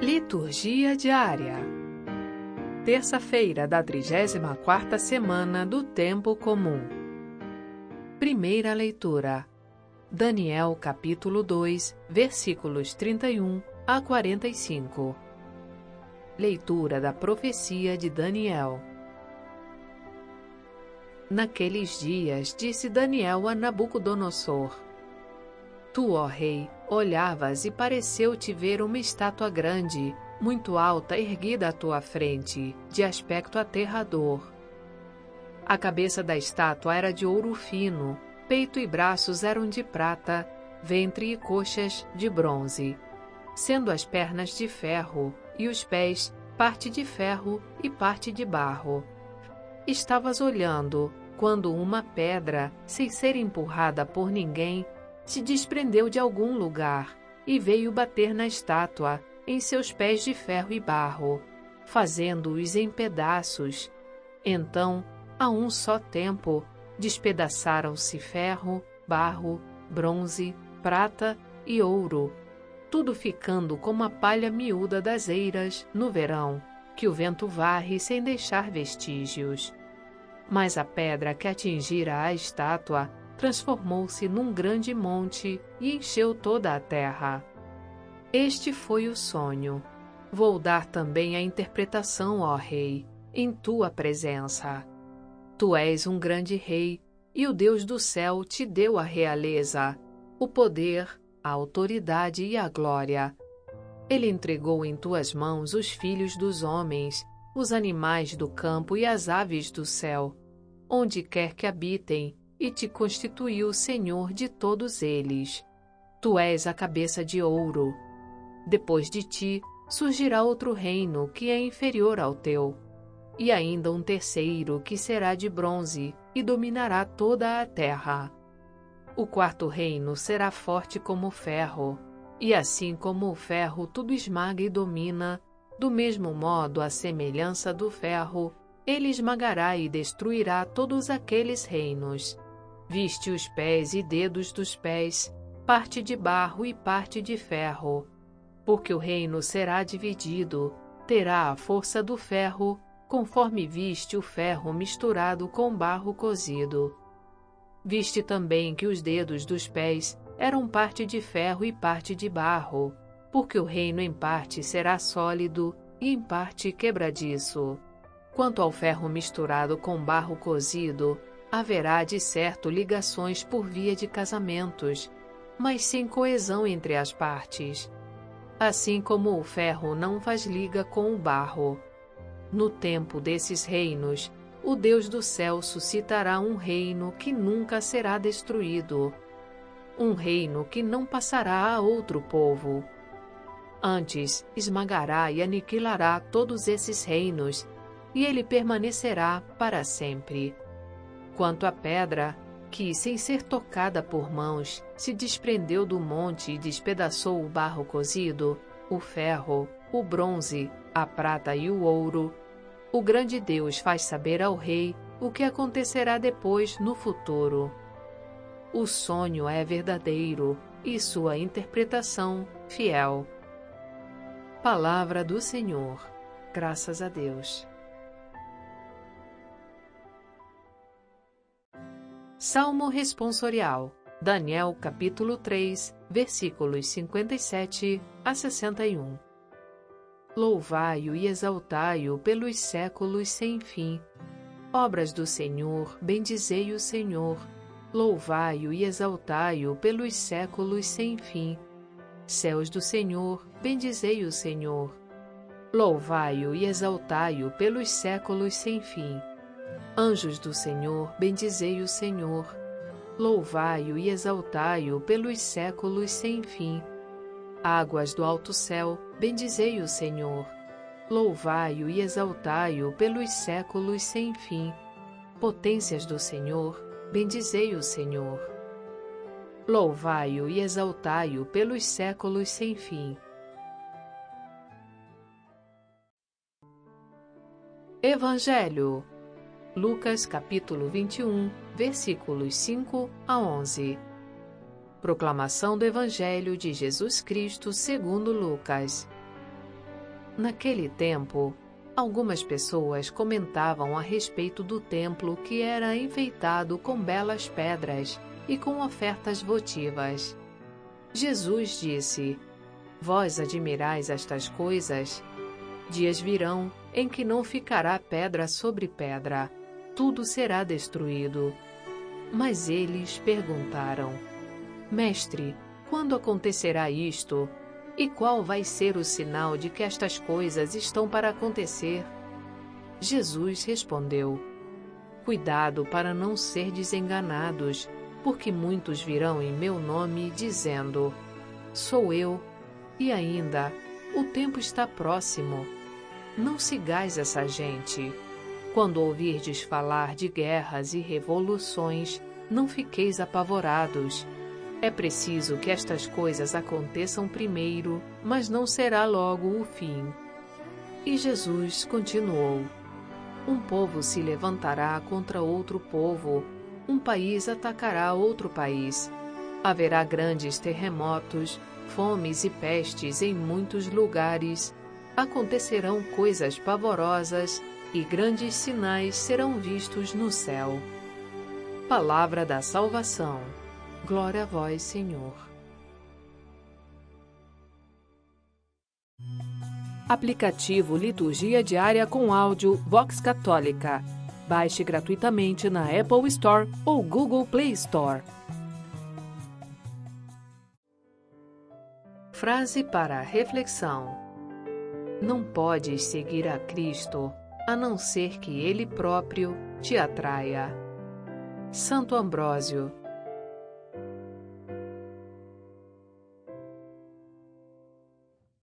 Liturgia diária. Terça-feira da 34ª semana do tempo comum. Primeira leitura. Daniel capítulo 2, versículos 31 a 45. Leitura da profecia de Daniel. Naqueles dias disse Daniel a Nabucodonosor: Tu, ó rei, olhavas e pareceu-te ver uma estátua grande, muito alta, erguida à tua frente, de aspecto aterrador. A cabeça da estátua era de ouro fino, peito e braços eram de prata, ventre e coxas de bronze, sendo as pernas de ferro e os pés parte de ferro e parte de barro. Estavas olhando quando uma pedra, sem ser empurrada por ninguém, se desprendeu de algum lugar e veio bater na estátua, em seus pés de ferro e barro, fazendo-os em pedaços. Então, a um só tempo, despedaçaram-se ferro, barro, bronze, prata e ouro, tudo ficando como a palha miúda das eiras no verão, que o vento varre sem deixar vestígios. Mas a pedra que atingira a estátua transformou-se num grande monte e encheu toda a terra. Este foi o sonho. Vou dar também a interpretação, ó Rei, em tua presença. Tu és um grande rei, e o Deus do céu te deu a realeza, o poder, a autoridade e a glória. Ele entregou em tuas mãos os filhos dos homens, os animais do campo e as aves do céu, onde quer que habitem, e te constituiu senhor de todos eles. Tu és a cabeça de ouro. Depois de ti surgirá outro reino que é inferior ao teu, e ainda um terceiro que será de bronze e dominará toda a terra. O quarto reino será forte como o ferro, e assim como o ferro tudo esmaga e domina, do mesmo modo a semelhança do ferro, ele esmagará e destruirá todos aqueles reinos. Viste os pés e dedos dos pés, parte de barro e parte de ferro. Porque o reino será dividido, terá a força do ferro, conforme viste o ferro misturado com barro cozido. Viste também que os dedos dos pés eram parte de ferro e parte de barro, porque o reino em parte será sólido e em parte quebradiço. Quanto ao ferro misturado com barro cozido, haverá de certo ligações por via de casamentos, mas sem coesão entre as partes. Assim como o ferro não faz liga com o barro. No tempo desses reinos, o Deus do céu suscitará um reino que nunca será destruído, um reino que não passará a outro povo. Antes esmagará e aniquilará todos esses reinos, e ele permanecerá para sempre. Quanto à pedra, que, sem ser tocada por mãos, se desprendeu do monte e despedaçou o barro cozido, o ferro, o bronze, a prata e o ouro, o grande Deus faz saber ao rei o que acontecerá depois no futuro. O sonho é verdadeiro e sua interpretação fiel. Palavra do Senhor. Graças a Deus. Salmo responsorial. Daniel capítulo 3, versículos 57 a 61. Louvai-o e exaltai-o pelos séculos sem fim. Obras do Senhor, bendizei o Senhor. Louvai-o e exaltai-o pelos séculos sem fim. Céus do Senhor, bendizei o Senhor. Louvai-o e exaltai-o pelos séculos sem fim. Anjos do Senhor, bendizei o Senhor. Louvai-o e exaltai-o pelos séculos sem fim. Águas do alto céu, bendizei o Senhor. Louvai-o e exaltai-o pelos séculos sem fim. Potências do Senhor, bendizei o Senhor. Louvai-o e exaltai-o pelos séculos sem fim. Evangelho Lucas capítulo 21, versículos 5 a 11. Proclamação do Evangelho de Jesus Cristo segundo Lucas. Naquele tempo, algumas pessoas comentavam a respeito do templo que era enfeitado com belas pedras e com ofertas votivas. Jesus disse: Vós admirais estas coisas? Dias virão em que não ficará pedra sobre pedra, tudo será destruído. Mas eles perguntaram: Mestre, quando acontecerá isto? E qual vai ser o sinal de que estas coisas estão para acontecer? Jesus respondeu: Cuidado para não ser desenganados, porque muitos virão em meu nome dizendo: Sou eu, e ainda, o tempo está próximo. Não sigais essa gente. Quando ouvirdes falar de guerras e revoluções, não fiqueis apavorados é preciso que estas coisas aconteçam primeiro, mas não será logo o fim. E Jesus continuou: Um povo se levantará contra outro povo, um país atacará outro país. Haverá grandes terremotos, fomes e pestes em muitos lugares. Acontecerão coisas pavorosas e grandes sinais serão vistos no céu. Palavra da Salvação. Glória a vós, Senhor. Aplicativo Liturgia Diária com Áudio Vox Católica. Baixe gratuitamente na Apple Store ou Google Play Store. Frase para reflexão: Não podes seguir a Cristo a não ser que Ele próprio te atraia. Santo Ambrósio